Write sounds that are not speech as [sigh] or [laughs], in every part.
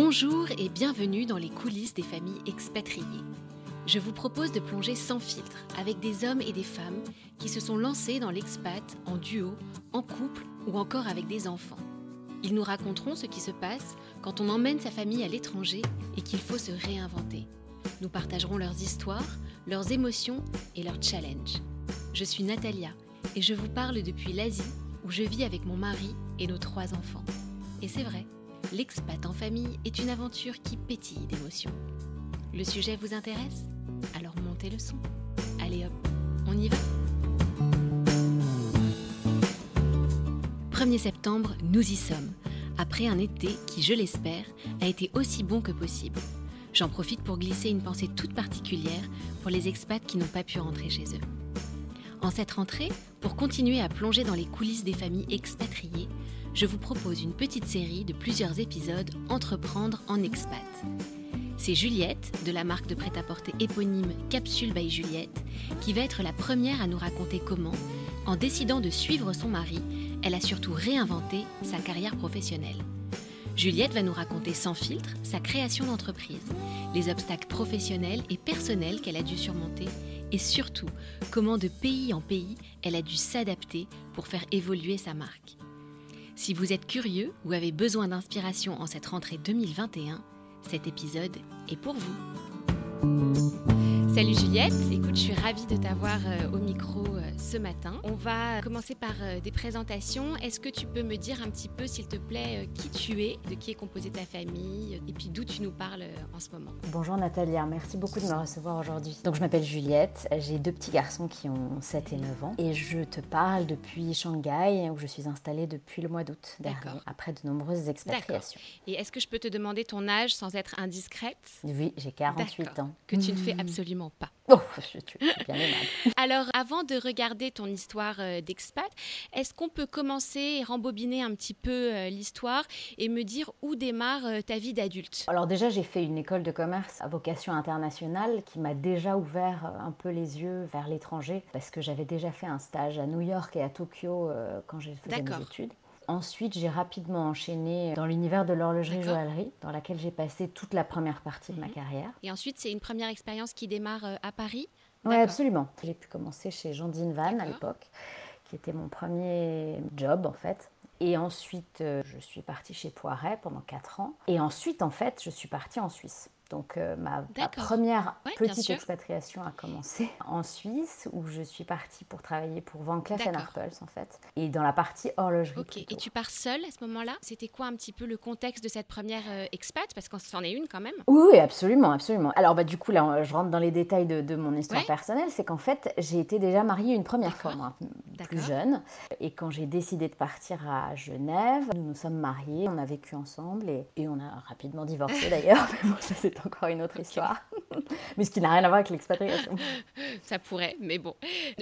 Bonjour et bienvenue dans les coulisses des familles expatriées. Je vous propose de plonger sans filtre avec des hommes et des femmes qui se sont lancés dans l'expat en duo, en couple ou encore avec des enfants. Ils nous raconteront ce qui se passe quand on emmène sa famille à l'étranger et qu'il faut se réinventer. Nous partagerons leurs histoires, leurs émotions et leurs challenges. Je suis Natalia et je vous parle depuis l'Asie où je vis avec mon mari et nos trois enfants. Et c'est vrai, l'expat en famille est une aventure qui pétille d'émotions. Le sujet vous intéresse? Alors montez le son. Allez hop, on y va 1er septembre, nous y sommes, après un été qui, je l'espère, a été aussi bon que possible. J'en profite pour glisser une pensée toute particulière pour les expats qui n'ont pas pu rentrer chez eux. En cette rentrée, pour continuer à plonger dans les coulisses des familles expatriées, je vous propose une petite série de plusieurs épisodes Entreprendre en expat. C'est Juliette, de la marque de prêt-à-porter éponyme Capsule by Juliette, qui va être la première à nous raconter comment, en décidant de suivre son mari, elle a surtout réinventé sa carrière professionnelle. Juliette va nous raconter sans filtre sa création d'entreprise, les obstacles professionnels et personnels qu'elle a dû surmonter et surtout comment de pays en pays elle a dû s'adapter pour faire évoluer sa marque. Si vous êtes curieux ou avez besoin d'inspiration en cette rentrée 2021, cet épisode est pour vous. Salut Juliette, écoute, je suis ravie de t'avoir euh, au micro euh, ce matin. On va commencer par euh, des présentations. Est-ce que tu peux me dire un petit peu, s'il te plaît, qui tu es, de qui est composée ta famille et puis d'où tu nous parles en ce moment? Bonjour Natalia, merci beaucoup de me recevoir aujourd'hui. Donc je m'appelle Juliette, j'ai deux petits garçons qui ont 7 et 9 ans et je te parle depuis Shanghai où je suis installée depuis le mois d'août dernier, après de nombreuses expatriations. Et est-ce que je peux te demander ton âge sans être indiscrète? Oui, j'ai 48 ans. Que tu ne fais absolument pas. [laughs] Oh, je suis, bien aimable. [laughs] Alors, avant de regarder ton histoire euh, d'expat, est-ce qu'on peut commencer et rembobiner un petit peu euh, l'histoire et me dire où démarre euh, ta vie d'adulte? Alors déjà, j'ai fait une école de commerce à vocation internationale qui m'a déjà ouvert un peu les yeux vers l'étranger parce que j'avais déjà fait un stage à New York et à Tokyo quand j'ai fait mes études. Ensuite, j'ai rapidement enchaîné dans l'univers de l'horlogerie-joaillerie, dans laquelle j'ai passé toute la première partie de ma mhm. carrière. Et ensuite, c'est une première expérience qui démarre euh, à Paris? Oui, absolument. J'ai pu commencer chez Jean Van à l'époque, qui était mon premier job en fait. Et ensuite, euh, je suis partie chez Poiret pendant 4 ans. Et ensuite, en fait, je suis partie en Suisse. Donc euh, ma, première petite expatriation a commencé en Suisse où je suis partie pour travailler pour Van Cleef Arpels en fait. Et dans la partie horlogerie. Ok. Et tu pars seule à ce moment-là? C'était quoi un petit peu le contexte de cette première euh, expat? Parce qu'on s'en est une quand même. Oui, absolument, absolument. Alors bah du coup là je rentre dans les détails de, mon histoire personnelle, c'est qu'en fait j'ai été déjà mariée une première fois moi, plus jeune. Et quand j'ai décidé de partir à Genève, nous nous sommes mariés, on a vécu ensemble et, et on a rapidement divorcé [laughs] d'ailleurs, mais bon ça c'est encore une autre histoire. [laughs] mais ce qui n'a rien à voir avec l'expatriation. Ça pourrait, mais bon.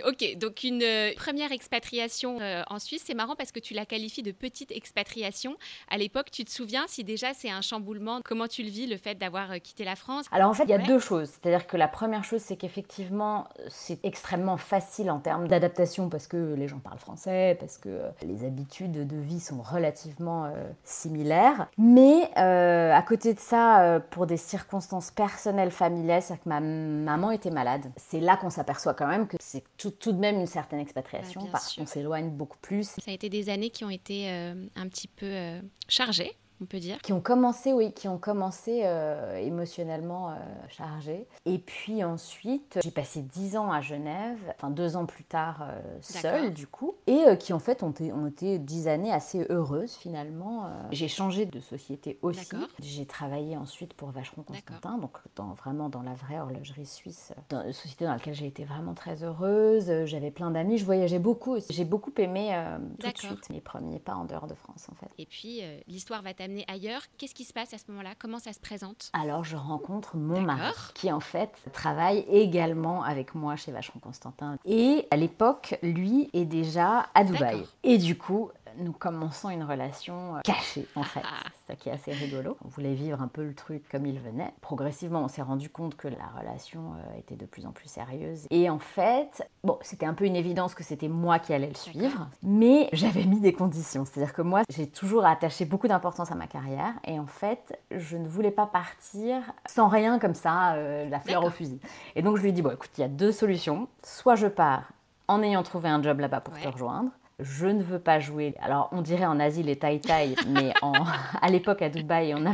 Ok, donc une euh, première expatriation euh, en Suisse, c'est marrant parce que tu la qualifies de petite expatriation. À l'époque, tu te souviens si déjà c'est un chamboulement? Comment tu le vis, le fait d'avoir euh, quitté la France? Alors en fait, il y a deux choses. C'est-à-dire que la première chose, c'est qu'effectivement, c'est extrêmement facile en termes d'adaptation parce que les gens parlent français, parce que les habitudes de vie sont relativement similaires. Mais à côté de ça, pour des circonstances circonstances personnelles, familiales, c'est que ma maman était malade. C'est là qu'on s'aperçoit quand même que c'est tout, tout, de même une certaine expatriation parce qu'on s'éloigne beaucoup plus. Ça a été des années qui ont été euh, un petit peu euh, chargées on peut dire. Qui ont commencé, oui, qui ont commencé euh, émotionnellement euh, chargés. Et puis ensuite, j'ai passé dix ans à Genève, enfin deux ans plus tard euh, seule du coup, et qui en fait ont, ont, été dix années assez heureuses finalement. J'ai changé de société aussi. J'ai travaillé ensuite pour Vacheron Constantin, donc dans, vraiment dans la vraie horlogerie suisse, dans une société dans laquelle j'ai été vraiment très heureuse. J'avais plein d'amis, je voyageais beaucoup. J'ai beaucoup aimé tout de suite mes premiers pas en dehors de France en fait. Et puis l'histoire va amené ailleurs. Qu'est-ce qui se passe à ce moment-là? Comment ça se présente? Alors, je rencontre mon mari, qui en fait travaille également avec moi chez Vacheron Constantin. Et à l'époque, lui est déjà à Dubaï. Et du coup, nous commençons une relation euh, cachée en fait. Ah. C'est ça qui est assez rigolo. On voulait vivre un peu le truc comme il venait. Progressivement, on s'est rendu compte que la relation euh, était de plus en plus sérieuse. Et en fait, bon, c'était un peu une évidence que c'était moi qui allais le suivre, mais j'avais mis des conditions. C'est-à-dire que moi, j'ai toujours attaché beaucoup d'importance à ma carrière et en fait, je ne voulais pas partir sans rien comme ça, euh, la fleur au fusil. Et donc je lui ai dit, bon écoute, il y a deux solutions. Soit je pars en ayant trouvé un job là-bas pour te rejoindre, je ne veux pas jouer. Alors, on dirait en Asie les taï-taï, [laughs] mais en, à l'époque à Dubaï, on, a,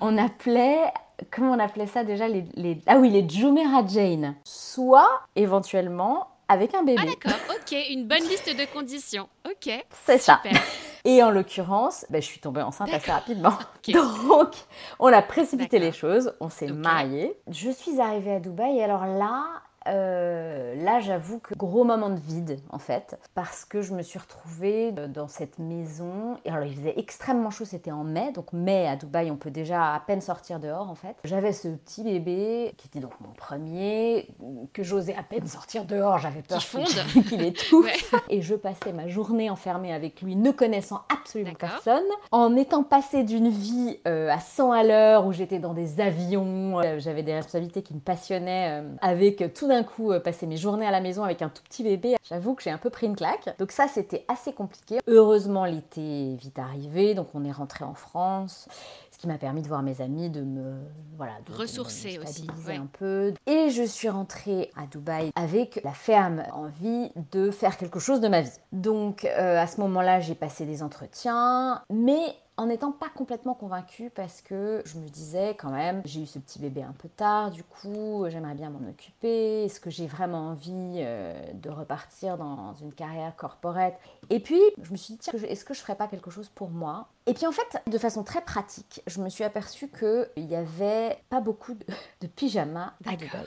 on appelait. Comment on appelait ça déjà les, les, Ah oui, les Jumeirah Jane. Soit, éventuellement, avec un bébé. Ah d'accord, ok, une bonne liste de conditions. Ok. C'est ça. Et en l'occurrence, ben, je suis tombée enceinte assez rapidement. Donc, on a précipité les choses, on s'est mariés. Je suis arrivée à Dubaï et alors là, euh, là, j'avoue que gros moment de vide en fait, parce que je me suis retrouvée dans cette maison. Et alors, il faisait extrêmement chaud, c'était en mai, donc mai à Dubaï, on peut déjà à peine sortir dehors en fait. J'avais ce petit bébé qui était donc mon premier, que j'osais à peine sortir dehors, j'avais peur [laughs] qu'il étouffe. [laughs] Et je passais ma journée enfermée avec lui, ne connaissant absolument personne, en étant passée d'une vie euh, à 100 à l'heure où j'étais dans des avions, euh, j'avais des responsabilités qui me passionnaient, avec tout d'un coup euh, passer mes journées à la maison avec un tout petit bébé, j'avoue que j'ai un peu pris une claque. Donc ça, c'était assez compliqué. Heureusement, l'été est vite arrivé, donc on est rentré en France ce qui m'a permis de voir mes amis, de me voilà, de, ressourcer aussi, un peu. Et je suis rentrée à Dubaï avec la ferme envie de faire quelque chose de ma vie. Donc euh, à ce moment-là, j'ai passé des entretiens, mais en n'étant pas complètement convaincue parce que je me disais quand même, j'ai eu ce petit bébé un peu tard, du coup, j'aimerais bien m'en occuper. Est-ce que j'ai vraiment envie euh, de repartir dans une carrière corporate? Et puis, je me suis dit, est-ce que je ferais pas quelque chose pour moi? Et puis en fait, de façon très pratique, je me suis aperçue qu'il n'y avait pas beaucoup de, [laughs] pyjamas à Dubaï.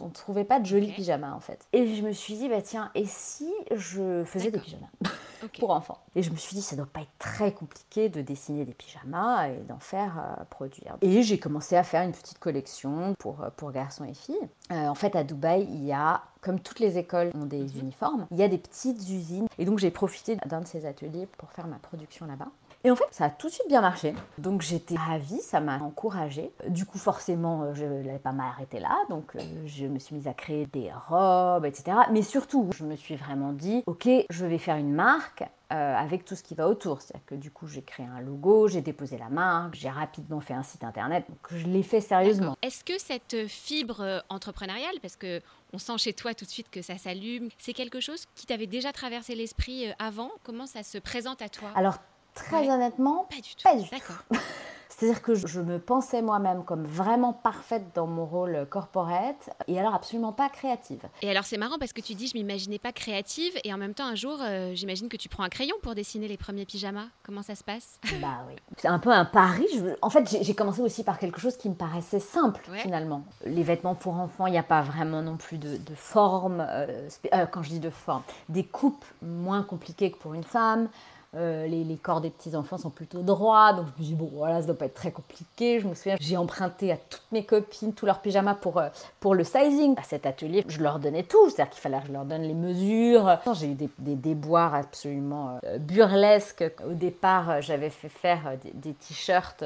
On ne trouvait pas de jolis pyjamas en fait. Et je me suis dit, bah tiens, et si je faisais des pyjamas [laughs] pour enfants? Et je me suis dit, ça doit pas être très compliqué de dessiner des pyjamas et d'en faire euh, produire. Et j'ai commencé à faire une petite collection pour, euh, pour garçons et filles. Euh, en fait, à Dubaï, il y a, comme toutes les écoles ont des mhm. uniformes, il y a des petites usines. Et donc, j'ai profité d'un de ces ateliers pour faire ma production là-bas. Et en fait, ça a tout de suite bien marché. Donc j'étais ravie, ça m'a encouragée. Du coup, forcément, je n'allais pas m'arrêter là. Donc je me suis mise à créer des robes, etc. Mais surtout, je me suis vraiment dit, ok, je vais faire une marque euh, avec tout ce qui va autour. C'est-à-dire que du coup, j'ai créé un logo, j'ai déposé la marque, j'ai rapidement fait un site internet, donc je l'ai fait sérieusement. Est-ce que cette fibre euh, entrepreneuriale, parce que on sent chez toi tout de suite que ça s'allume, c'est quelque chose qui t'avait déjà traversé l'esprit euh, avant? Comment ça se présente à toi? Alors très honnêtement, pas du tout. Pas du D'accord. [laughs] C'est-à-dire que je me pensais moi-même comme vraiment parfaite dans mon rôle corporate et alors absolument pas créative. Et alors c'est marrant parce que tu dis je m'imaginais pas créative et en même temps un jour euh, j'imagine que tu prends un crayon pour dessiner les premiers pyjamas. Comment ça se passe? [laughs] Bah oui. C'est un peu un pari. En fait j'ai commencé aussi par quelque chose qui me paraissait simple finalement. Les vêtements pour enfants, il n'y a pas vraiment non plus de, forme. Euh, euh, quand je dis de forme, des coupes moins compliquées que pour une femme. Euh, les, corps des petits-enfants sont plutôt droits. Donc je me dis, bon, voilà, ça doit pas être très compliqué. Je me souviens, j'ai emprunté à toutes mes copines tous leurs pyjamas pour, euh, pour le sizing. À cet atelier, je leur donnais tout. C'est-à-dire qu'il fallait que je leur donne les mesures. J'ai eu des, déboires absolument euh, burlesques. Au départ, j'avais fait faire des, t-shirts.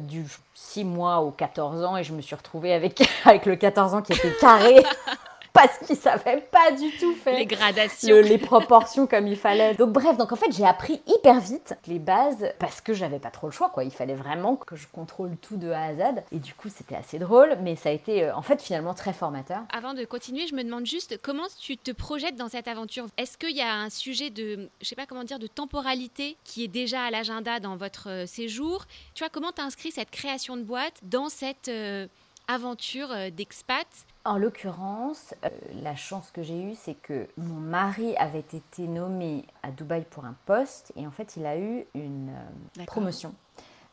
du 6 mois au 14 ans et je me suis retrouvée avec, [laughs] avec le 14 ans qui était carré [laughs] parce qu'ils savaient pas du tout faire les gradations, les proportions comme il fallait. Donc bref, donc en fait j'ai appris hyper vite les bases parce que j'avais pas trop le choix quoi. Il fallait vraiment que je contrôle tout de A à Z et du coup c'était assez drôle, mais ça a été euh, en fait finalement très formateur. Avant de continuer, je me demande juste comment tu te projettes dans cette aventure? Est-ce qu'il y a un sujet de, je sais pas comment dire, de temporalité qui est déjà à l'agenda dans votre euh, séjour? Tu vois comment tu inscris cette création de boîte dans cette euh, aventure d'expat. En l'occurrence, euh, la chance que j'ai eue, c'est que mon mari avait été nommé à Dubaï pour un poste et en fait, il a eu une euh, promotion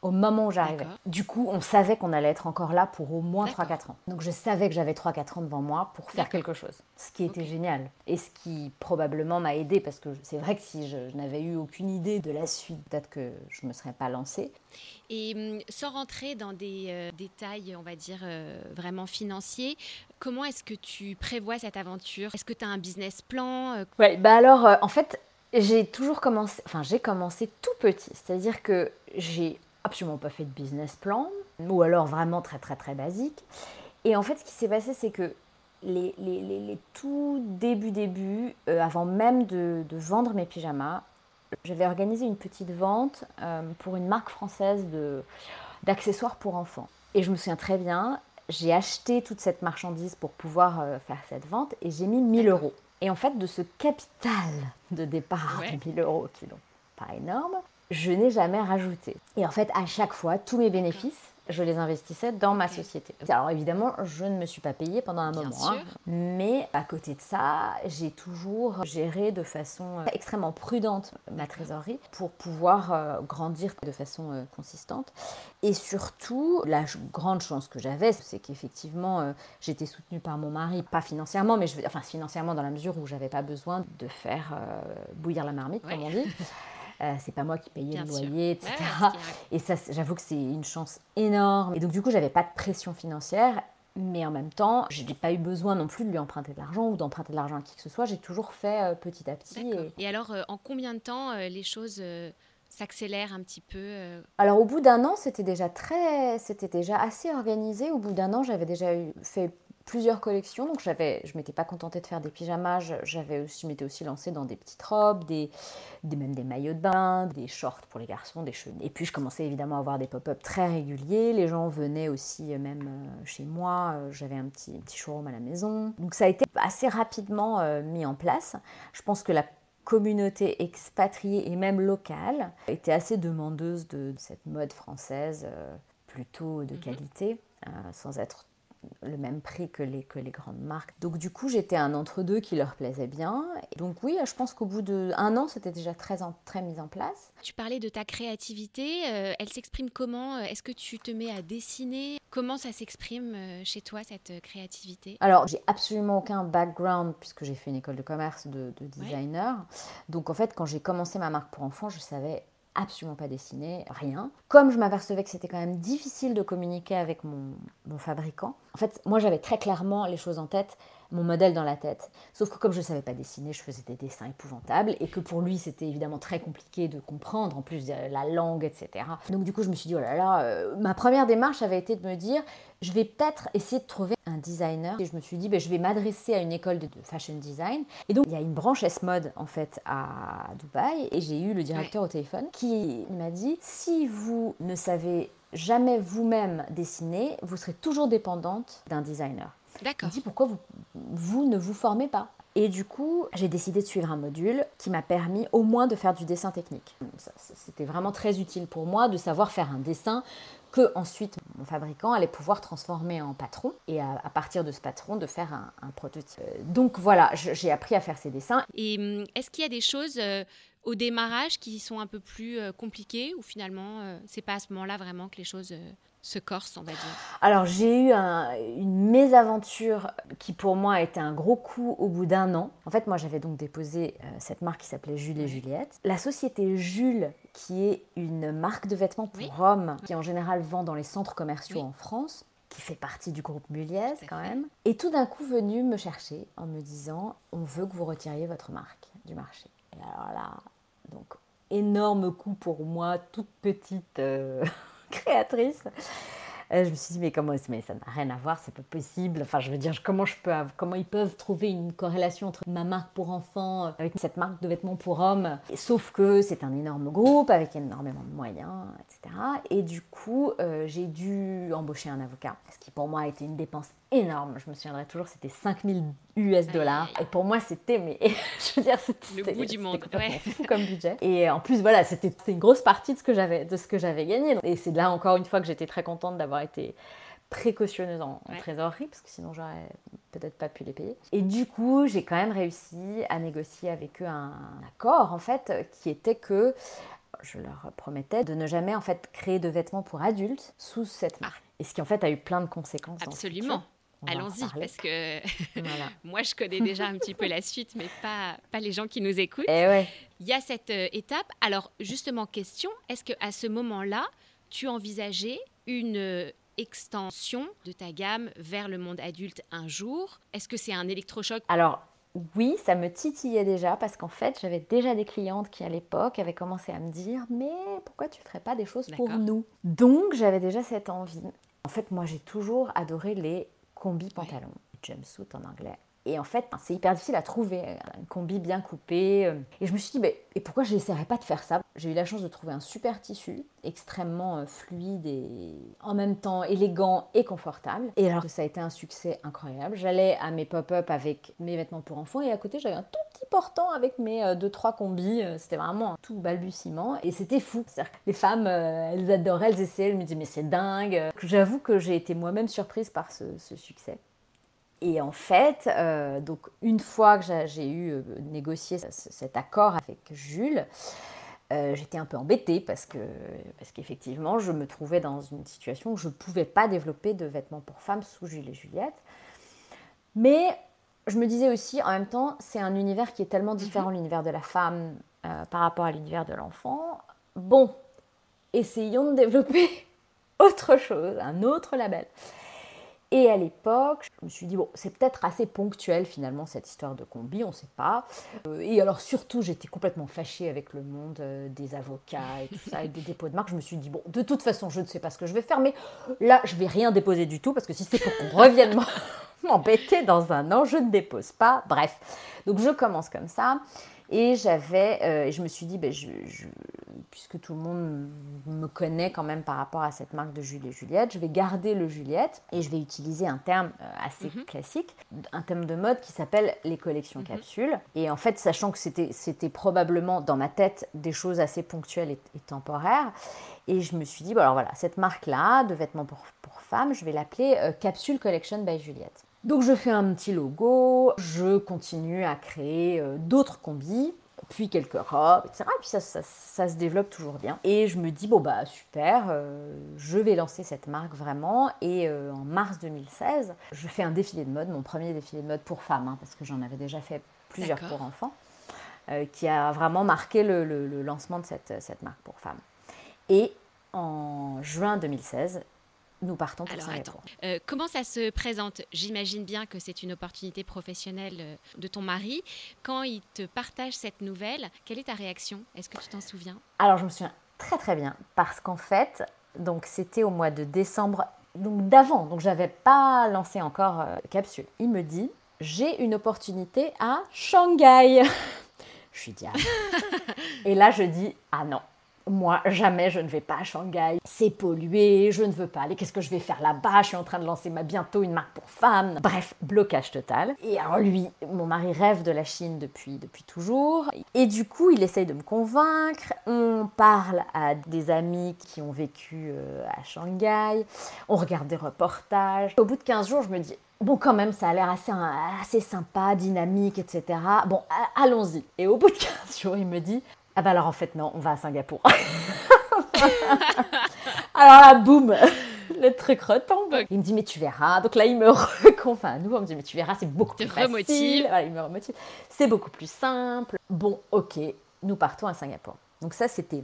au moment où j'arrivais. Du coup, on savait qu'on allait être encore là pour au moins 3-4 ans. Donc je savais que j'avais 3-4 ans devant moi pour faire quelque chose. Ce qui était génial. Et ce qui probablement m'a aidé parce que c'est vrai que si je, n'avais eu aucune idée de la suite, peut-être que je ne me serais pas lancée. Et hum, sans rentrer dans des euh, détails, on va dire, euh, vraiment financiers, comment est-ce que tu prévois cette aventure? Est-ce que tu as un business plan euh? Oui, bah alors, en fait, j'ai toujours commencé, enfin j'ai commencé tout petit, c'est-à-dire que j'ai absolument pas fait de business plan, ou alors vraiment très très très basique. Et en fait, ce qui s'est passé, c'est que les, les, les, tout début début, euh, avant même de, de, vendre mes pyjamas, j'avais organisé une petite vente euh, pour une marque française d'accessoires pour enfants. Et je me souviens très bien, j'ai acheté toute cette marchandise pour pouvoir euh, faire cette vente et j'ai mis 1000 euros. Et en fait, de ce capital de départ de 1000 euros, qui n'est pas énorme, je n'ai jamais rajouté. Et en fait, à chaque fois, tous mes bénéfices, je les investissais dans ma société. Alors évidemment, je ne me suis pas payée pendant un moment, hein. mais à côté de ça, j'ai toujours géré de façon euh, extrêmement prudente ma trésorerie pour pouvoir euh, grandir de façon euh, consistante. Et surtout, la grande chance que j'avais, c'est qu'effectivement, j'étais soutenue par mon mari, pas financièrement, mais je enfin financièrement dans la mesure où j'avais pas besoin de faire bouillir la marmite, comme on dit. [laughs] Euh, c'est pas moi qui payais le loyer, etc. et ça, j'avoue que c'est une chance énorme. Et donc, du coup, j'avais pas de pression financière. Mais en même temps, je n'ai pas eu besoin non plus de lui emprunter de l'argent ou d'emprunter de l'argent à qui que ce soit. J'ai toujours fait euh, petit à petit. Et... alors, euh, en combien de temps les choses s'accélèrent un petit peu Alors, au bout d'un an, c'était déjà très, c'était déjà assez organisé. Au bout d'un an, j'avais déjà eu, fait plusieurs collections. Donc j'avais, je m'étais pas contentée de faire des pyjamas, j'avais aussi, m'étais aussi lancée dans des petites robes, des, des, même des maillots de bain, des shorts pour les garçons, des cheveux. Et puis je commençais évidemment à avoir des pop-up très réguliers. Les gens venaient aussi euh, même euh, chez moi. Euh, j'avais un petit, petit showroom à la maison. Donc ça a été assez rapidement mis en place. Je pense que la communauté expatriée et même locale était assez demandeuse de cette mode française plutôt de mhm. qualité, sans être le même prix que les, que les grandes marques. Donc du coup, j'étais un entre-deux qui leur plaisait bien. donc oui, je pense qu'au bout d'un an, c'était déjà très, en, très mis en place. Tu parlais de ta créativité. Euh, elle s'exprime comment? Est-ce que tu te mets à dessiner? Comment ça s'exprime euh, chez toi, cette créativité? Alors, j'ai absolument aucun background puisque j'ai fait une école de commerce de, designer. Donc en fait, quand j'ai commencé ma marque pour enfants, je savais absolument pas dessiné, rien. Comme je m'apercevais que c'était quand même difficile de communiquer avec mon, fabricant, en fait, moi j'avais très clairement les choses en tête mon modèle dans la tête. Sauf que comme je ne savais pas dessiner, je faisais des dessins épouvantables et que pour lui c'était évidemment très compliqué de comprendre, en plus la langue, etc. Donc du coup je me suis dit, oh là là, euh, ma première démarche avait été de me dire, je vais peut-être essayer de trouver un designer. Et je me suis dit, ben, je vais m'adresser à une école de, fashion design. Et donc il y a une branche S-Mode en fait à Dubaï et j'ai eu le directeur au téléphone qui m'a dit, si vous ne savez jamais vous-même dessiner, vous serez toujours dépendante d'un designer. D'accord. Il dit pourquoi vous, vous ne vous formez pas? Et du coup, j'ai décidé de suivre un module qui m'a permis au moins de faire du dessin technique. C'était vraiment très utile pour moi de savoir faire un dessin que ensuite mon fabricant allait pouvoir transformer en patron et à, partir de ce patron de faire un, prototype. Euh, donc voilà, j'ai appris à faire ces dessins. Et hum, est-ce qu'il y a des choses euh, au démarrage qui sont un peu plus euh, compliquées ou finalement c'est pas à ce moment-là vraiment que les choses se corse, on va dire Alors j'ai eu une mésaventure qui pour moi a été un gros coup au bout d'un an. En fait, moi j'avais donc déposé euh, cette marque qui s'appelait Jules et Juliette. La société Jules, qui est une marque de vêtements pour hommes, qui en général vend dans les centres commerciaux en France, qui fait partie du groupe Muliez quand même, est tout d'un coup venu me chercher en me disant on veut que vous retiriez votre marque du marché. Et alors là, donc énorme coup pour moi, toute petite. Euh, [laughs] créatrice. Euh, je me suis dit, mais comment mais ça n'a rien à voir, c'est pas possible. Enfin, je veux dire, comment, je peux, comment ils peuvent trouver une corrélation entre ma marque pour enfants euh, avec cette marque de vêtements pour hommes? Sauf que c'est un énorme groupe avec énormément de moyens, etc. Et du coup, euh, j'ai dû embaucher un avocat, ce qui pour moi a été une dépense énorme. Je me souviendrai toujours, c'était 5000 US dollars. Et pour moi, c'était, mais [laughs] je veux dire, c'était le bout du monde, fou comme budget. Et en plus, voilà, c'était une grosse partie de ce que j'avais, de ce que j'avais gagné. Et c'est là encore une fois que j'étais très contente d'avoir été précautionneuse en, trésorerie, parce que sinon j'aurais peut-être pas pu les payer. Et du coup, j'ai quand même réussi à négocier avec eux un, accord, en fait, qui était que je leur promettais de ne jamais en fait créer de vêtements pour adultes sous cette marque. Et ce qui en fait a eu plein de conséquences. Absolument. Allons-y, parce que [laughs] moi, je connais déjà un petit peu la suite, mais pas, pas les gens qui nous écoutent. Et eh Il y a cette euh, étape. Alors, justement, question, est-ce qu'à ce moment-là, tu envisageais une euh, extension de ta gamme vers le monde adulte un jour. Est-ce que c'est un électrochoc? Alors, oui, ça me titillait déjà parce qu'en fait, j'avais déjà des clientes qui à l'époque avaient commencé à me dire mais pourquoi tu ferais pas des choses pour nous? Donc j'avais déjà cette envie. En fait, moi j'ai toujours adoré les combis pantalons, jumpsuit en anglais. Et en fait, c'est hyper difficile à trouver, une combi bien coupée. Euh. Et je me suis dit, mais, et pourquoi je n'essaierais pas de faire ça? J'ai eu la chance de trouver un super tissu, extrêmement euh, fluide et en même temps élégant et confortable. Et alors, ça a été un succès incroyable. J'allais à mes pop-up avec mes vêtements pour enfants et à côté, j'avais un tout petit portant avec mes 2-3 euh, combis. C'était vraiment un tout balbutiement et c'était fou. les femmes, elles adoraient, elles essayaient, elles me disaient, mais c'est dingue. J'avoue que j'ai été moi-même surprise par ce succès. Et en fait, euh, donc une fois que j'ai eu euh, négocié cet accord avec Jules, euh, j'étais un peu embêtée parce que parce qu'effectivement, je me trouvais dans une situation où je ne pouvais pas développer de vêtements pour femmes sous Jules et Juliette. Mais je me disais aussi, en même temps, c'est un univers qui est tellement différent, mhm. l'univers de la femme par rapport à l'univers de l'enfant. Bon, essayons de développer [laughs] autre chose, un autre label. Et à l'époque, je me suis dit, bon, c'est peut-être assez ponctuel finalement cette histoire de combi, on ne sait pas. Euh, et alors surtout, j'étais complètement fâchée avec le monde euh, des avocats et tout ça, et des dépôts de marque. Je me suis dit, bon, de toute façon, je ne sais pas ce que je vais faire, mais là, je vais rien déposer du tout, parce que si c'est pour qu'on revienne [laughs] m'embêter dans un an, je ne dépose pas. Bref, donc je commence comme ça. Et j'avais, euh, je me suis dit, ben, je, puisque tout le monde me connaît quand même par rapport à cette marque de Jules et Juliette, je vais garder le Juliette et je vais utiliser un terme euh, assez mhm. classique, un terme de mode qui s'appelle les collections mhm. capsules. Et en fait, sachant que c'était, probablement dans ma tête des choses assez ponctuelles et, temporaires, et je me suis dit, bon alors voilà, cette marque-là de vêtements pour, pour femmes, je vais l'appeler euh, Capsule Collection by Juliette. Donc je fais un petit logo, je continue à créer euh, d'autres combis, puis quelques robes, etc. Et puis ça, ça, se développe toujours bien. Et je me dis, bon bah super, euh, je vais lancer cette marque vraiment. Et euh, en mars 2016, je fais un défilé de mode, mon premier défilé de mode pour femmes, hein, parce que j'en avais déjà fait plusieurs pour enfants, qui a vraiment marqué le, le lancement de cette, cette marque pour femmes. Et en juin 2016, nous partons pour Alors, attends. Euh, comment ça se présente J'imagine bien que c'est une opportunité professionnelle euh, de ton mari. Quand il te partage cette nouvelle, quelle est ta réaction? Est-ce que tu t'en souviens? Alors, je me souviens très très bien parce qu'en fait, donc c'était au mois de décembre, donc d'avant, donc j'avais pas lancé encore euh, Capsule. Il me dit j'ai une opportunité à Shanghai. [laughs] je suis diable. Et là, je dis ah non, moi, jamais je ne vais pas à Shanghai. C'est pollué, je ne veux pas aller. Qu'est-ce que je vais faire là-bas? Je suis en train de lancer ma, bientôt une marque pour femmes. Bref, blocage total. Et alors lui, mon mari rêve de la Chine depuis, depuis toujours. Et du coup, il essaye de me convaincre. On parle à des amis qui ont vécu euh, à Shanghai. On regarde des reportages. Au bout de 15 jours, je me dis, Bon, quand même, ça a l'air assez, assez sympa, dynamique, etc. Bon, allons-y. Et au bout de 15 jours, il me dit ah bah alors en fait non, on va à Singapour. [laughs] alors là, boum, le truc retombe. Il me dit mais tu verras. Donc là il me [laughs] reconvainc à nous, on me dit mais tu verras, c'est beaucoup plus facile. il me remotive. C'est beaucoup plus simple. Bon, ok, nous partons à Singapour. Donc ça c'était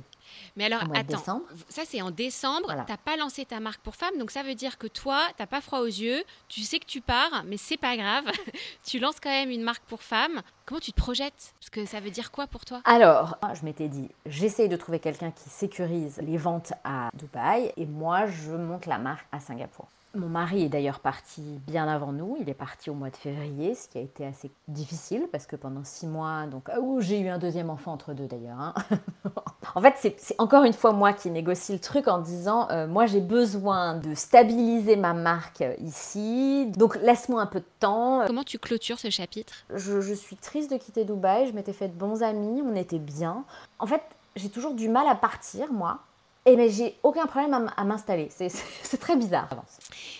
mais alors, attends, ça c'est en décembre, tu n'as pas lancé ta marque pour femmes, donc ça veut dire que toi, tu n'as pas froid aux yeux, tu sais que tu pars, mais c'est pas grave, [laughs] tu lances quand même une marque pour femmes. Comment tu te projettes? Parce que ça veut dire quoi pour toi? Alors, je m'étais dit, j'essaye de trouver quelqu'un qui sécurise les ventes à Dubaï, et moi, je monte la marque à Singapour. Mon mari est d'ailleurs parti bien avant nous. Il est parti au mois de février, ce qui a été assez difficile parce que pendant six mois, donc ah, j'ai eu un deuxième enfant entre deux d'ailleurs. Hein. [laughs] en fait, c'est encore une fois moi qui négocie le truc en disant euh, moi j'ai besoin de stabiliser ma marque ici, donc laisse-moi un peu de temps. Comment tu clôtures ce chapitre? Je, je suis triste de quitter Dubaï. Je m'étais fait de bons amis, on était bien. En fait, j'ai toujours du mal à partir moi. Et mais j'ai aucun problème à m'installer. [laughs] C'est très bizarre.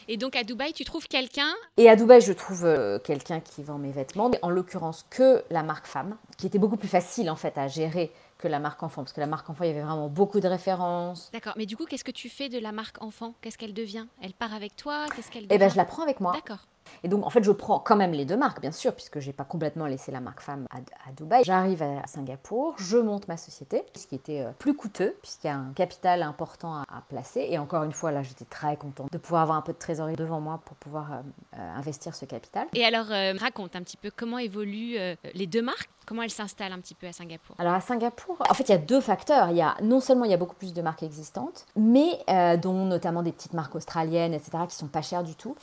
Et donc à Dubaï, tu trouves quelqu'un? Et à Dubaï, je trouve euh, quelqu'un qui vend mes vêtements, en l'occurrence que la marque femme, qui était beaucoup plus facile en fait à gérer que la marque enfant, parce que la marque enfant, il y avait vraiment beaucoup de références. D'accord, mais du coup, qu'est-ce que tu fais de la marque enfant? Qu'est-ce qu'elle devient? Elle part avec toi? Qu'est-ce qu'elle Eh bien, je la prends avec moi. D'accord. Et donc, en fait, je prends quand même les deux marques, bien sûr, puisque j'ai pas complètement laissé la marque femme à, Dubaï. J'arrive à Singapour, je monte ma société, ce qui était euh, plus coûteux, puisqu'il y a un capital important à, placer. Et encore une fois, là, j'étais très contente de pouvoir avoir un peu de trésorerie devant moi pour pouvoir euh, euh, investir ce capital. Et alors, raconte un petit peu comment évoluent les deux marques Comment elles s'installent un petit peu à Singapour Alors à Singapour, en fait, il y a deux facteurs. Il y a non seulement il y a beaucoup plus de marques existantes, mais dont notamment des petites marques australiennes, etc., qui sont pas chères du tout.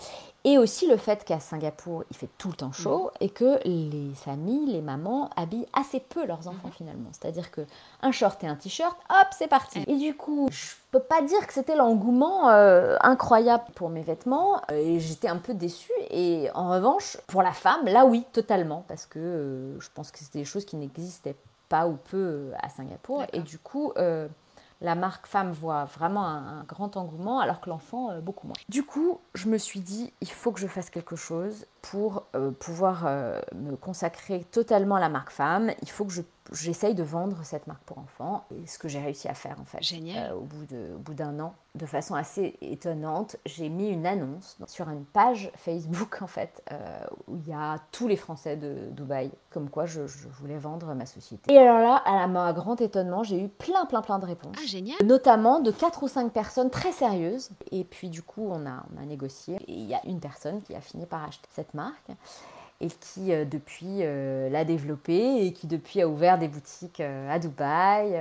Et aussi le fait qu'à Singapour, il fait tout le temps chaud et que les familles, les mamans habillent assez peu leurs enfants mhm. finalement. C'est-à-dire que un short et un t-shirt, hop, c'est parti. Et du coup, je peux pas dire que c'était l'engouement euh, incroyable pour mes vêtements et j'étais un peu déçue. Et en revanche, pour la femme, là oui, totalement, parce que euh, je pense que c'était des choses qui n'existaient pas ou peu euh, à Singapour. Et du coup, la marque femme voit vraiment un, grand engouement, alors que l'enfant, euh, beaucoup moins. Du coup, je me suis dit, il faut que je fasse quelque chose pour euh, pouvoir euh, me consacrer totalement à la marque femme. Il faut que je j'essaye de vendre cette marque pour enfants. Et ce que j'ai réussi à faire, en fait. Génial. Euh, au bout de, bout d'un an, de façon assez étonnante, j'ai mis une annonce sur une page Facebook, [laughs] en fait, euh, où il y a tous les Français de Dubaï, comme quoi je, voulais vendre ma société. Et alors là, à ma grand étonnement, j'ai eu plein, plein, plein de réponses. Ah, génial. Notamment de 4 ou 5 personnes très sérieuses. Et puis, du coup, on a, on a négocié. Et il y a une personne qui a fini par acheter cette marque et qui euh, depuis euh, l'a développé et qui depuis a ouvert des boutiques euh, à Dubaï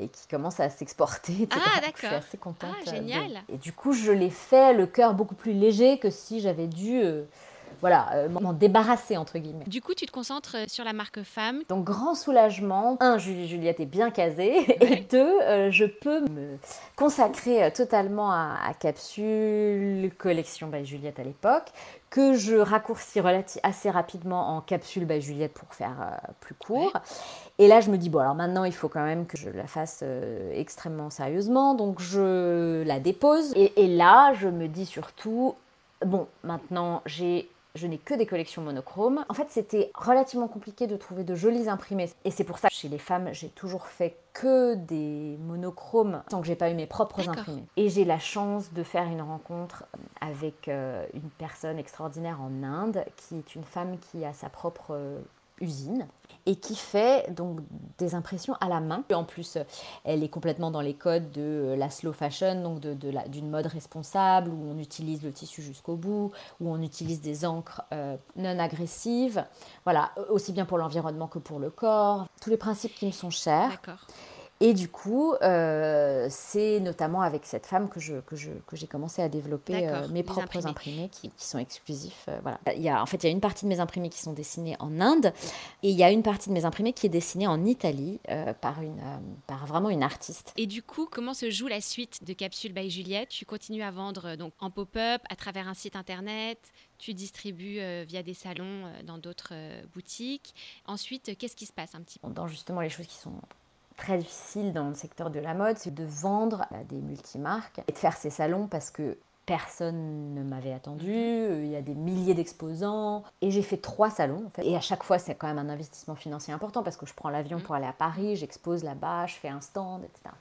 et qui commence à s'exporter. Ah d'accord. Je suis assez contente. Ah, génial. Et du coup, je l'ai fait le cœur beaucoup plus léger que si j'avais dû voilà, euh, m'en débarrasser entre guillemets. Du coup, tu te concentres euh, sur la marque femme. Donc grand soulagement. Un, Julie Juliette est bien casée. [laughs] Et deux, euh, je peux me consacrer totalement à, Capsule Collection by Juliette à l'époque, que je raccourcis assez rapidement en Capsule by Juliette pour faire plus court. Et là, je me dis, bon, alors maintenant, il faut quand même que je la fasse extrêmement sérieusement. Donc, je la dépose. et là, je me dis surtout, bon, maintenant, j'ai je n'ai que des collections monochromes. En fait, c'était relativement compliqué de trouver de jolis imprimés. Et c'est pour ça que chez les femmes, j'ai toujours fait que des monochromes tant que j'ai pas eu mes propres imprimés. Et j'ai la chance de faire une rencontre avec euh, une personne extraordinaire en Inde, qui est une femme qui a sa propre euh, usine et qui fait donc des impressions à la main. En plus, elle est complètement dans les codes de la slow fashion, donc d'une de, mode responsable, où on utilise le tissu jusqu'au bout, où on utilise des encres euh, non agressives. Voilà, aussi bien pour l'environnement que pour le corps. Tous les principes qui me sont chers. D'accord. Et du coup, euh, c'est notamment avec cette femme que, je, que, je, que j'ai commencé à développer euh, mes propres imprimés, qui, qui, sont exclusifs. Euh, voilà. il y a, en fait, il y a une partie de mes imprimés qui sont dessinés en Inde et il y a une partie de mes imprimés qui est dessinée en Italie par, une, par vraiment une artiste. Et du coup, comment se joue la suite de Capsule by Juliette? Tu continues à vendre donc, en pop-up, à travers un site internet tu distribues via des salons dans d'autres boutiques. Ensuite, qu'est-ce qui se passe un petit peu? Dans justement les choses qui sont très difficile dans le secteur de la mode, c'est de vendre à des multimarques et de faire ces salons parce que personne ne m'avait attendu, mhm. il y a des milliers d'exposants et j'ai fait trois salons en fait. Et à chaque fois, c'est quand même un investissement financier important parce que je prends l'avion mhm. pour aller à Paris, j'expose là-bas, je fais un stand, etc.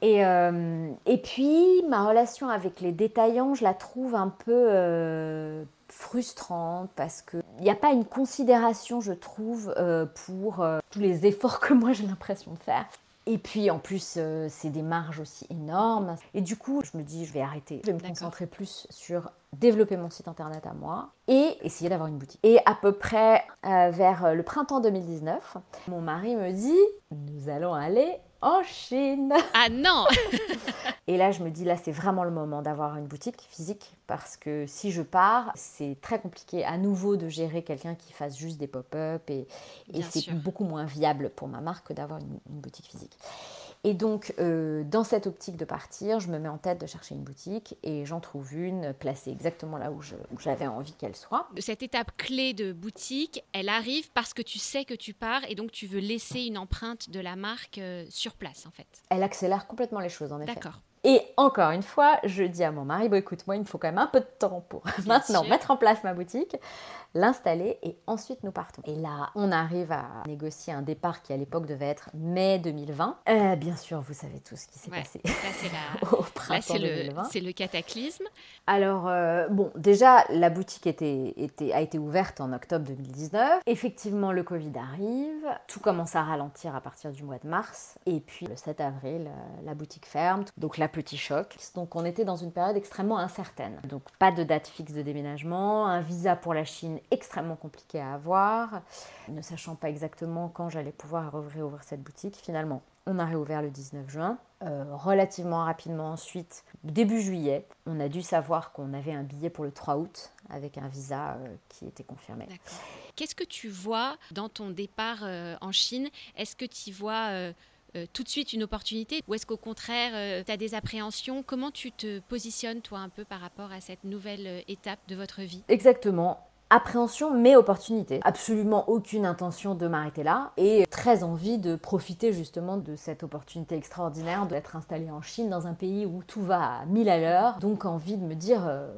Et, euh, et puis, ma relation avec les détaillants, je la trouve un peu euh, frustrante parce qu'il n'y a pas une considération, je trouve, euh, pour euh, tous les efforts [laughs] que moi j'ai l'impression de faire. Et puis en plus, euh, c'est des marges aussi énormes. Et du coup, je me dis, je vais arrêter. Je vais me concentrer plus sur développer mon site internet à moi et essayer d'avoir une boutique. Et à peu près vers le printemps 2019, mon mari me dit, nous allons aller en Chine. Ah non [laughs] Et là, je me dis, là, c'est vraiment le moment d'avoir une boutique physique parce que si je pars, c'est très compliqué à nouveau de gérer quelqu'un qui fasse juste des pop-up et, c'est beaucoup moins viable pour ma marque que d'avoir une, boutique physique. Et donc, euh, dans cette optique de partir, je me mets en tête de chercher une boutique et j'en trouve une placée exactement là où j'avais envie qu'elle soit. Cette étape clé de boutique, elle arrive parce que tu sais que tu pars et donc tu veux laisser une empreinte de la marque euh, sur place en fait. Elle accélère complètement les choses en effet. D'accord. Et encore une fois, je dis à mon mari, bon écoute, moi il me faut quand même un peu de temps pour [laughs] maintenant mettre en place ma boutique l'installer et ensuite nous partons. Et là, on arrive à négocier un départ qui à l'époque devait être mai 2020. Euh, bien sûr, vous savez tout ce qui s'est passé là, la... [laughs] au printemps 2020. C'est le cataclysme. Alors, euh, bon, déjà, la boutique était, était, a été ouverte en octobre 2019. Effectivement, le Covid arrive. Tout commence à ralentir à partir du mois de mars. Et puis, le 7 avril, euh, la boutique ferme. Donc, la petit choc. Donc, on était dans une période extrêmement incertaine. Donc, pas de date fixe de déménagement, un visa pour la Chine extrêmement compliqué à avoir, ne sachant pas exactement quand j'allais pouvoir réouvrir cette boutique. Finalement, on a réouvert le 19 juin. Euh, relativement rapidement ensuite, début juillet, on a dû savoir qu'on avait un billet pour le 3 août avec un visa euh, qui était confirmé. Qu'est-ce que tu vois dans ton départ euh, en Chine? Est-ce que tu vois tout de suite une opportunité ou est-ce qu'au contraire tu as des appréhensions? Comment tu te positionnes toi un peu par rapport à cette nouvelle étape de votre vie? Exactement appréhension mais opportunité. Absolument aucune intention de m'arrêter là et très envie de profiter justement de cette opportunité extraordinaire d'être installée en Chine dans un pays où tout va à mille à l'heure. Donc envie de me dire euh,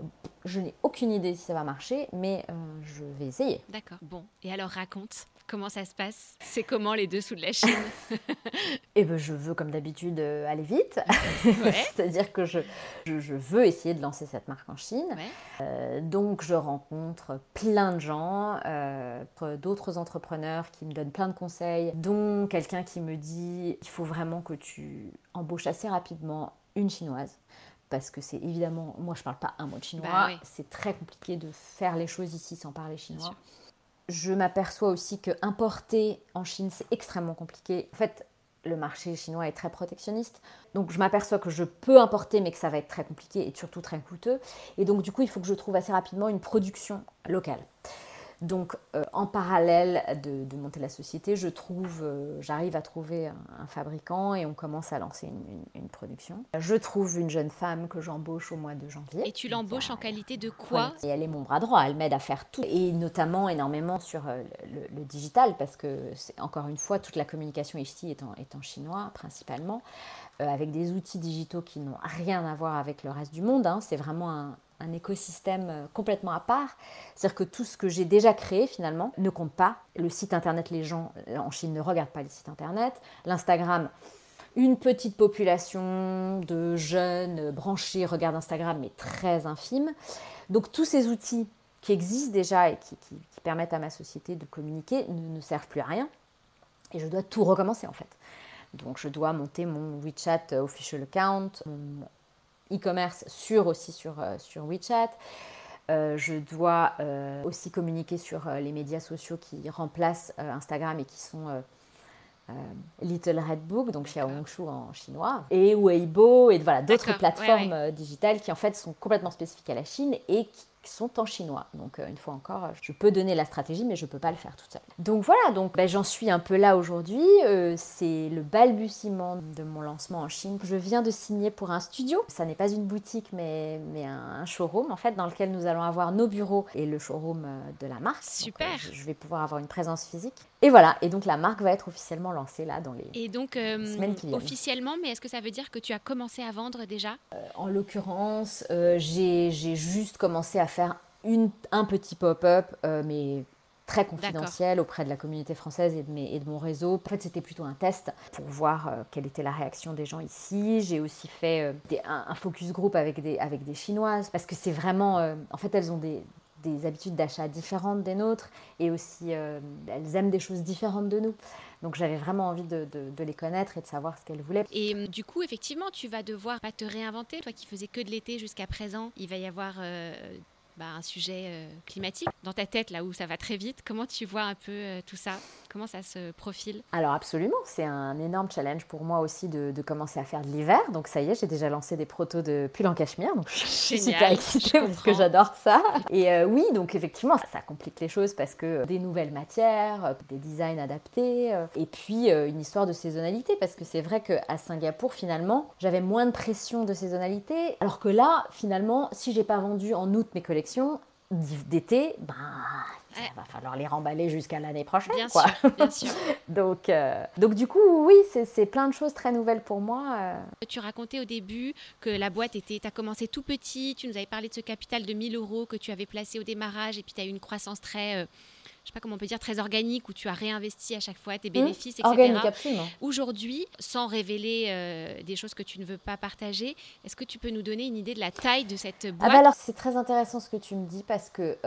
je n'ai aucune idée si ça va marcher mais euh, je vais essayer. D'accord. Bon, et alors raconte. Comment ça se passe? C'est comment les dessous de la Chine? Eh ben, je veux comme d'habitude euh, aller vite. [laughs] C'est-à-dire que je, je, veux essayer de lancer cette marque en Chine. Euh, donc je rencontre plein de gens, euh, d'autres entrepreneurs qui me donnent plein de conseils, dont quelqu'un qui me dit il faut vraiment que tu embauches assez rapidement une chinoise. Parce que c'est évidemment, moi je parle pas un mot de chinois, bah c'est très compliqué de faire les choses ici sans parler chinois je m'aperçois aussi que importer en Chine, c'est extrêmement compliqué. En fait, le marché chinois est très protectionniste. Donc je m'aperçois que je peux importer, mais que ça va être très compliqué et surtout très coûteux. Et donc du coup, il faut que je trouve assez rapidement une production locale. Donc, euh, en parallèle de, monter la société, je trouve, euh, j'arrive à trouver un, fabricant et on commence à lancer une, production. Je trouve une jeune femme que j'embauche au mois de janvier. Et tu l'embauches en qualité de quoi? Et elle est mon bras droit, elle m'aide à faire tout. Et notamment énormément sur euh, le, digital, parce que, encore une fois, toute la communication ici est en, est en chinois principalement. avec des outils digitaux qui n'ont rien à voir avec le reste du monde. Hein. C'est vraiment un, un écosystème euh, complètement à part. C'est-à-dire que tout ce que j'ai déjà créé finalement ne compte pas. Le site internet, les gens euh, en Chine ne regardent pas les sites internet. L'Instagram, une petite population de jeunes branchés regardent Instagram, mais très infime. Donc tous ces outils qui existent déjà et qui, permettent à ma société de communiquer ne, servent plus à rien. Et je dois tout recommencer en fait. Donc je dois monter mon WeChat official account, e-commerce sur aussi sur, euh, sur WeChat. Euh, je dois euh, aussi communiquer sur les médias sociaux qui remplacent Instagram et qui sont Little Red Book, donc Xiaohongshu en chinois, et Weibo, et voilà, d'autres plateformes digitales qui en fait sont complètement spécifiques à la Chine et qui sont en chinois. Donc euh, une fois encore, je peux donner la stratégie, mais je ne peux pas le faire toute seule. Donc voilà, donc ben, j'en suis un peu là aujourd'hui. Euh, c'est le balbutiement de mon lancement en Chine. Je viens de signer pour un studio. Ça n'est pas une boutique, mais, mais un, showroom en fait, dans lequel nous allons avoir nos bureaux et le showroom euh, de la marque. Super. je vais pouvoir avoir une présence physique. Et voilà, et donc la marque va être officiellement lancée là dans les et donc, semaines qui viennent. Officiellement, mais est-ce que ça veut dire que tu as commencé à vendre déjà? En l'occurrence, j'ai juste commencé à faire une, un petit pop-up, euh, mais très confidentiel auprès de la communauté française et de, mes, et de mon réseau. En fait, c'était plutôt un test pour voir euh, quelle était la réaction des gens ici. J'ai aussi fait euh, des, un, focus group avec des, avec des Chinoises parce que c'est vraiment... en fait, elles ont des, des habitudes d'achat différentes des nôtres et aussi elles aiment des choses différentes de nous. Donc j'avais vraiment envie de, de, les connaître et de savoir ce qu'elles voulaient. Et du coup, effectivement, tu vas devoir pas te réinventer. Toi qui faisais que de l'été jusqu'à présent, il va y avoir bah, un sujet euh, climatique. Dans ta tête, là où ça va très vite, comment tu vois un peu euh, tout ça? Comment ça se profile Alors absolument, c'est un énorme challenge pour moi aussi de, commencer à faire de l'hiver. Donc ça y est, j'ai déjà lancé des protos de pull en cachemire. Donc je suis super excitée parce que j'adore ça. Et euh, oui, donc effectivement, ça, complique les choses parce que des nouvelles matières, des designs adaptés, et puis une histoire de saisonnalité parce que c'est vrai qu'à Singapour, finalement, j'avais moins de pression de saisonnalité. Alors que là, finalement, si j'ai pas vendu en août mes collections, d'été, ben, il va falloir les remballer jusqu'à l'année prochaine. Bien quoi. sûr, bien sûr. [laughs] donc, euh, donc du coup, oui, c'est plein de choses très nouvelles pour moi. Euh. Tu racontais au début que la boîte était, tu as commencé tout petit, tu nous avais parlé de ce capital de 1000 euros que tu avais placé au démarrage et puis tu as eu une croissance très... Euh, je sais pas comment on peut dire, très organique, où tu as réinvesti à chaque fois tes mmh. bénéfices, etc. Organique, absolument. Aujourd'hui, sans révéler des choses que tu ne veux pas partager, est-ce que tu peux nous donner une idée de la taille de cette boîte ah bah alors c'est très intéressant ce que tu me dis parce que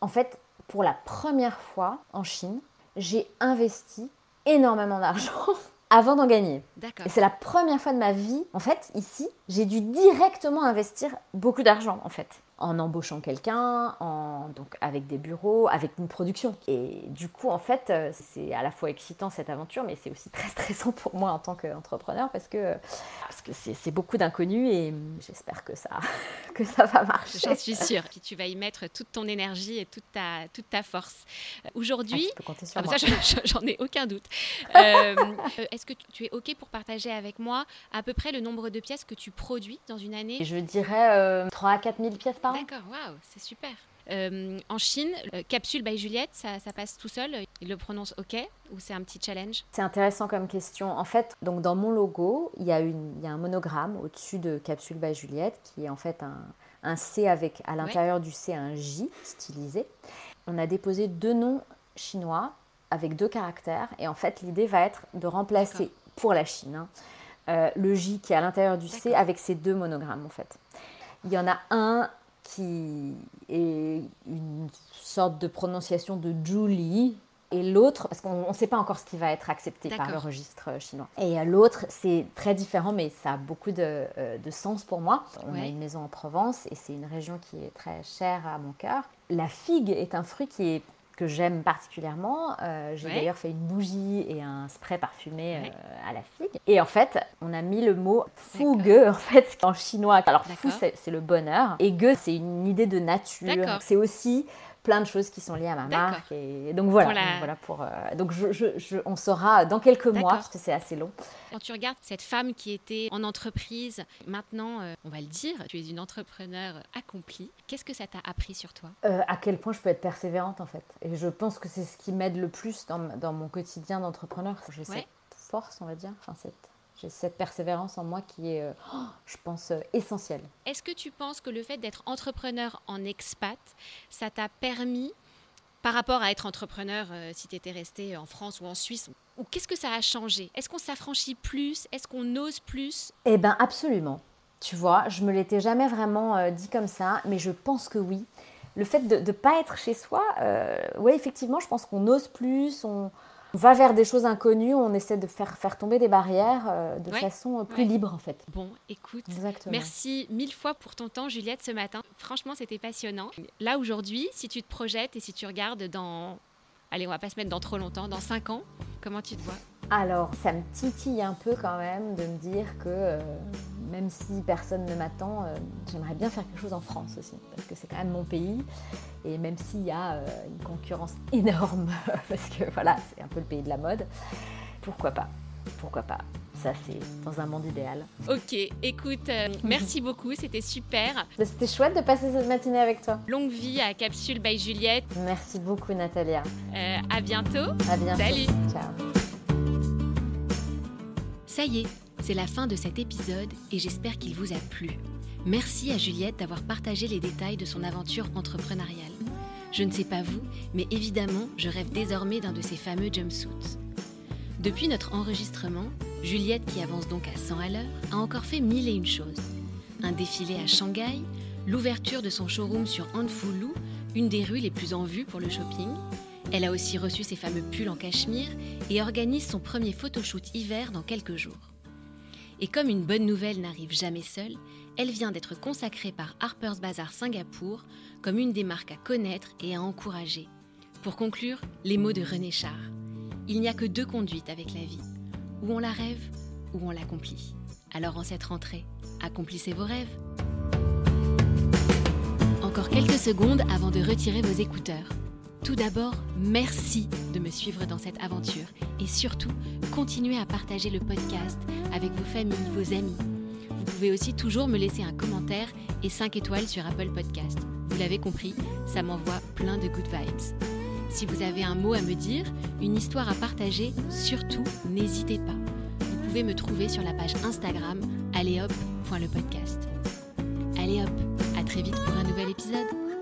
en fait pour la première fois en Chine, j'ai investi énormément d'argent [laughs] avant d'en gagner. Et c'est la première fois de ma vie, en fait, ici, j'ai dû directement investir beaucoup d'argent, en fait en embauchant quelqu'un, en, donc avec des bureaux, avec une production. Et du coup, en fait, euh, c'est à la fois excitant cette aventure, mais c'est aussi très stressant pour moi en tant qu'entrepreneur parce que parce que c'est beaucoup d'inconnus et j'espère que ça [laughs] que ça va marcher. J'en suis sûre. Puis tu vas y mettre toute ton énergie et toute ta toute ta force. Aujourd'hui, ah, ça, j'en ai aucun doute. [laughs] Euh, euh, est-ce que tu es ok pour partager avec moi à peu près le nombre de pièces que tu produis dans une année? Je dirais 3 à 4 000 pièces D'accord, waouh, c'est super. Euh, en Chine, euh, Capsule by Juliette, ça, passe tout seul Il le prononce OK ou c'est un petit challenge? C'est intéressant comme question. En fait, donc dans mon logo, il y a, une, il y a un monogramme au-dessus de Capsule by Juliette qui est en fait un, un C avec à l'intérieur du C un J stylisé. On a déposé deux noms chinois avec deux caractères et en fait l'idée va être de remplacer pour la Chine hein, euh, le J qui est à l'intérieur du C avec ces deux monogrammes en fait. Il y en a un qui est une sorte de prononciation de Julie, et l'autre, parce qu'on ne sait pas encore ce qui va être accepté par le registre chinois. Et euh, l'autre, c'est très différent, mais ça a beaucoup de, euh, de sens pour moi. On a une maison en Provence et c'est une région qui est très chère à mon cœur. La figue est un fruit qui est que j'aime particulièrement. Euh, j'ai d'ailleurs fait une bougie et un spray parfumé euh, à la figue. Et en fait, on a mis le mot fougue en fait en chinois. Alors fou c'est le bonheur et ge c'est une idée de nature. C'est aussi plein de choses qui sont liées à ma marque. Et donc voilà, donc, voilà pour, euh, donc je, je, on saura dans quelques mois, parce que c'est assez long. Quand tu regardes cette femme qui était en entreprise, maintenant, euh, on va le dire, tu es une entrepreneur accomplie. Qu'est-ce que ça t'a appris sur toi? Euh, À quel point je peux être persévérante en fait. Et je pense que c'est ce qui m'aide le plus dans, dans mon quotidien d'entrepreneur. J'ai cette force, on va dire, enfin cette j'ai cette persévérance en moi qui est, euh, oh, je pense, euh, essentielle. Est-ce que tu penses que le fait d'être entrepreneur en expat, ça t'a permis, par rapport à être entrepreneur euh, si tu étais resté en France ou en Suisse, ou qu'est-ce que ça a changé? Est-ce qu'on s'affranchit plus? Est-ce qu'on ose plus? Eh bien, absolument. Tu vois, je me l'étais jamais vraiment dit comme ça, mais je pense que oui. Le fait de ne pas être chez soi, oui, effectivement, je pense qu'on ose plus, on, on va vers des choses inconnues, on essaie de faire, faire tomber des barrières euh, de façon euh, plus libre en fait. Bon, écoute, merci mille fois pour ton temps Juliette ce matin. Franchement, c'était passionnant. Là aujourd'hui, si tu te projettes et si tu regardes dans, allez, on va pas se mettre dans trop longtemps, dans cinq ans, comment tu te vois? Alors, ça me titille un peu quand même de me dire que euh, même si personne ne m'attend, euh, j'aimerais bien faire quelque chose en France aussi, parce que c'est quand même mon pays. Et même s'il y a euh, une concurrence énorme, [laughs] parce que voilà, c'est un peu le pays de la mode, pourquoi pas Pourquoi pas ça, c'est dans un monde idéal. Ok, écoute, [laughs] merci beaucoup, c'était super. Bah, c'était chouette de passer cette matinée avec toi. Longue vie à Capsule by Juliette. Merci beaucoup, Natalia. à bientôt. À bientôt. Salut. Ciao. Ça y est, c'est la fin de cet épisode et j'espère qu'il vous a plu. Merci à Juliette d'avoir partagé les détails de son aventure entrepreneuriale. Je ne sais pas vous, mais évidemment, je rêve désormais d'un de ces fameux jumpsuits. Depuis notre enregistrement, Juliette, qui avance donc à 100 à l'heure, a encore fait mille et une choses. Un défilé à Shanghai, l'ouverture de son showroom sur Anfulu, une des rues les plus en vue pour le shopping, elle a aussi reçu ses fameux pulls en cachemire et organise son premier photoshoot hiver dans quelques jours. Et comme une bonne nouvelle n'arrive jamais seule, elle vient d'être consacrée par Harper's Bazaar Singapour comme une des marques à connaître et à encourager. Pour conclure, les mots de René Char. Il n'y a que deux conduites avec la vie. Ou on la rêve, ou on l'accomplit. Alors en cette rentrée, accomplissez vos rêves. Encore quelques secondes avant de retirer vos écouteurs. Tout d'abord, merci de me suivre dans cette aventure et surtout, continuez à partager le podcast avec vos familles, vos amis. Vous pouvez aussi toujours me laisser un commentaire et 5 étoiles sur Apple Podcast. Vous l'avez compris, ça m'envoie plein de good vibes. Si vous avez un mot à me dire, une histoire à partager, surtout n'hésitez pas. Vous pouvez me trouver sur la page Instagram alléehop.lepodcast. Allez hop, à très vite pour un nouvel épisode.